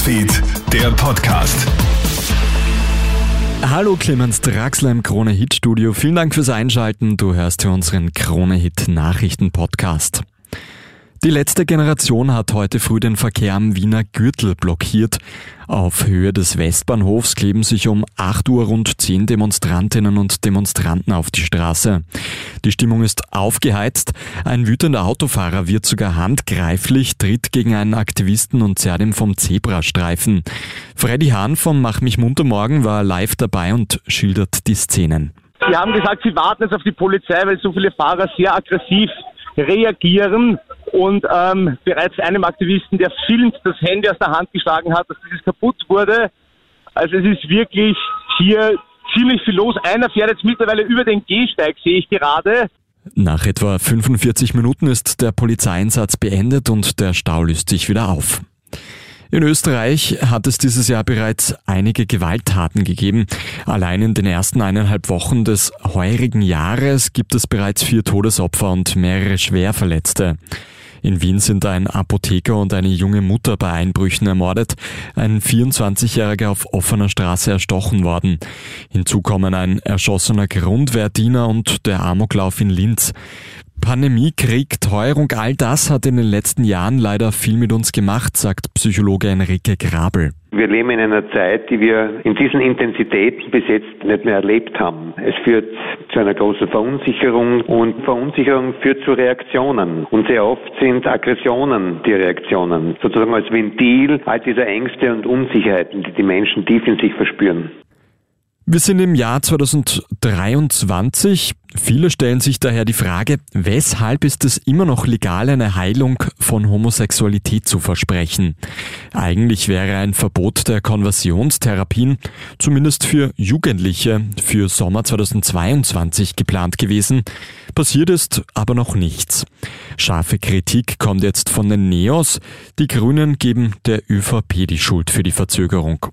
Newsfeed, der Podcast. Hallo Clemens Draxler im Krone Hit Studio. Vielen Dank fürs Einschalten. Du hörst hier unseren Krone Hit Nachrichten Podcast. Die letzte Generation hat heute früh den Verkehr am Wiener Gürtel blockiert. Auf Höhe des Westbahnhofs kleben sich um 8 Uhr rund 10 Demonstrantinnen und Demonstranten auf die Straße. Die Stimmung ist aufgeheizt. Ein wütender Autofahrer wird sogar handgreiflich, tritt gegen einen Aktivisten und zerrt ihm vom Zebrastreifen. Freddy Hahn vom Mach mich munter morgen war live dabei und schildert die Szenen. Sie haben gesagt, sie warten jetzt auf die Polizei, weil so viele Fahrer sehr aggressiv reagieren und ähm, bereits einem Aktivisten, der filmt, das Handy aus der Hand geschlagen hat, dass dieses kaputt wurde. Also es ist wirklich hier ziemlich viel los. Einer fährt jetzt mittlerweile über den Gehsteig, sehe ich gerade. Nach etwa 45 Minuten ist der Polizeieinsatz beendet und der Stau löst sich wieder auf. In Österreich hat es dieses Jahr bereits einige Gewalttaten gegeben. Allein in den ersten eineinhalb Wochen des heurigen Jahres gibt es bereits vier Todesopfer und mehrere Schwerverletzte. In Wien sind ein Apotheker und eine junge Mutter bei Einbrüchen ermordet, ein 24-Jähriger auf offener Straße erstochen worden. Hinzu kommen ein erschossener Grundwehrdiener und der Amoklauf in Linz. Pandemie, Krieg, Teuerung, all das hat in den letzten Jahren leider viel mit uns gemacht, sagt Psychologe Enrique Grabel. Wir leben in einer Zeit, die wir in diesen Intensitäten bis jetzt nicht mehr erlebt haben. Es führt zu einer großen Verunsicherung und Verunsicherung führt zu Reaktionen. Und sehr oft sind Aggressionen die Reaktionen, sozusagen als Ventil all dieser Ängste und Unsicherheiten, die die Menschen tief in sich verspüren. Wir sind im Jahr 2023. Viele stellen sich daher die Frage, weshalb ist es immer noch legal, eine Heilung von Homosexualität zu versprechen? Eigentlich wäre ein Verbot der Konversionstherapien, zumindest für Jugendliche, für Sommer 2022 geplant gewesen. Passiert ist aber noch nichts. Scharfe Kritik kommt jetzt von den Neos. Die Grünen geben der ÖVP die Schuld für die Verzögerung.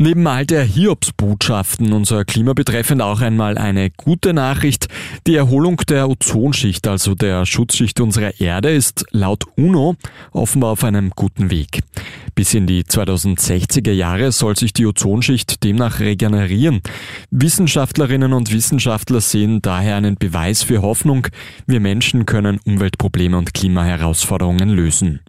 Neben all der Hiobsbotschaften unser Klima betreffend auch einmal eine gute Nachricht. Die Erholung der Ozonschicht, also der Schutzschicht unserer Erde, ist laut UNO offenbar auf einem guten Weg. Bis in die 2060er Jahre soll sich die Ozonschicht demnach regenerieren. Wissenschaftlerinnen und Wissenschaftler sehen daher einen Beweis für Hoffnung. Wir Menschen können Umweltprobleme und Klimaherausforderungen lösen.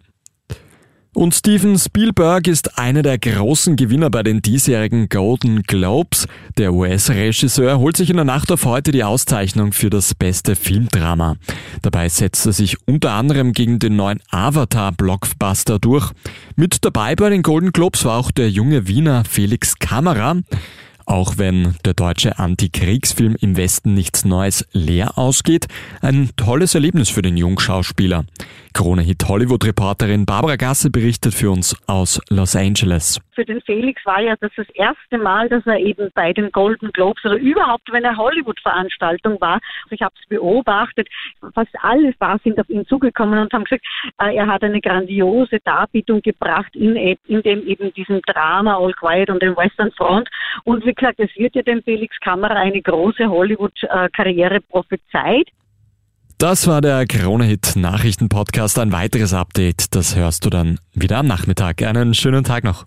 Und Steven Spielberg ist einer der großen Gewinner bei den diesjährigen Golden Globes. Der US-Regisseur holt sich in der Nacht auf heute die Auszeichnung für das beste Filmdrama. Dabei setzt er sich unter anderem gegen den neuen Avatar-Blockbuster durch. Mit dabei bei den Golden Globes war auch der junge Wiener Felix Kammerer. Auch wenn der deutsche Antikriegsfilm im Westen nichts Neues leer ausgeht, ein tolles Erlebnis für den Jungschauspieler. Krone-Hit Hollywood-Reporterin Barbara Gasse berichtet für uns aus Los Angeles. Für den Felix war ja das das erste Mal, dass er eben bei den Golden Globes oder überhaupt, wenn er Hollywood-Veranstaltung war, also ich habe es beobachtet, fast alle Stars sind auf ihn zugekommen und haben gesagt, äh, er hat eine grandiose Darbietung gebracht in, in dem eben diesem Drama All Quiet on the Western Front. Und wie gesagt, es wird ja dem Felix Kamera eine große Hollywood-Karriere prophezeit. Das war der Krone-Hit Nachrichten-Podcast. Ein weiteres Update, das hörst du dann wieder am Nachmittag. Einen schönen Tag noch.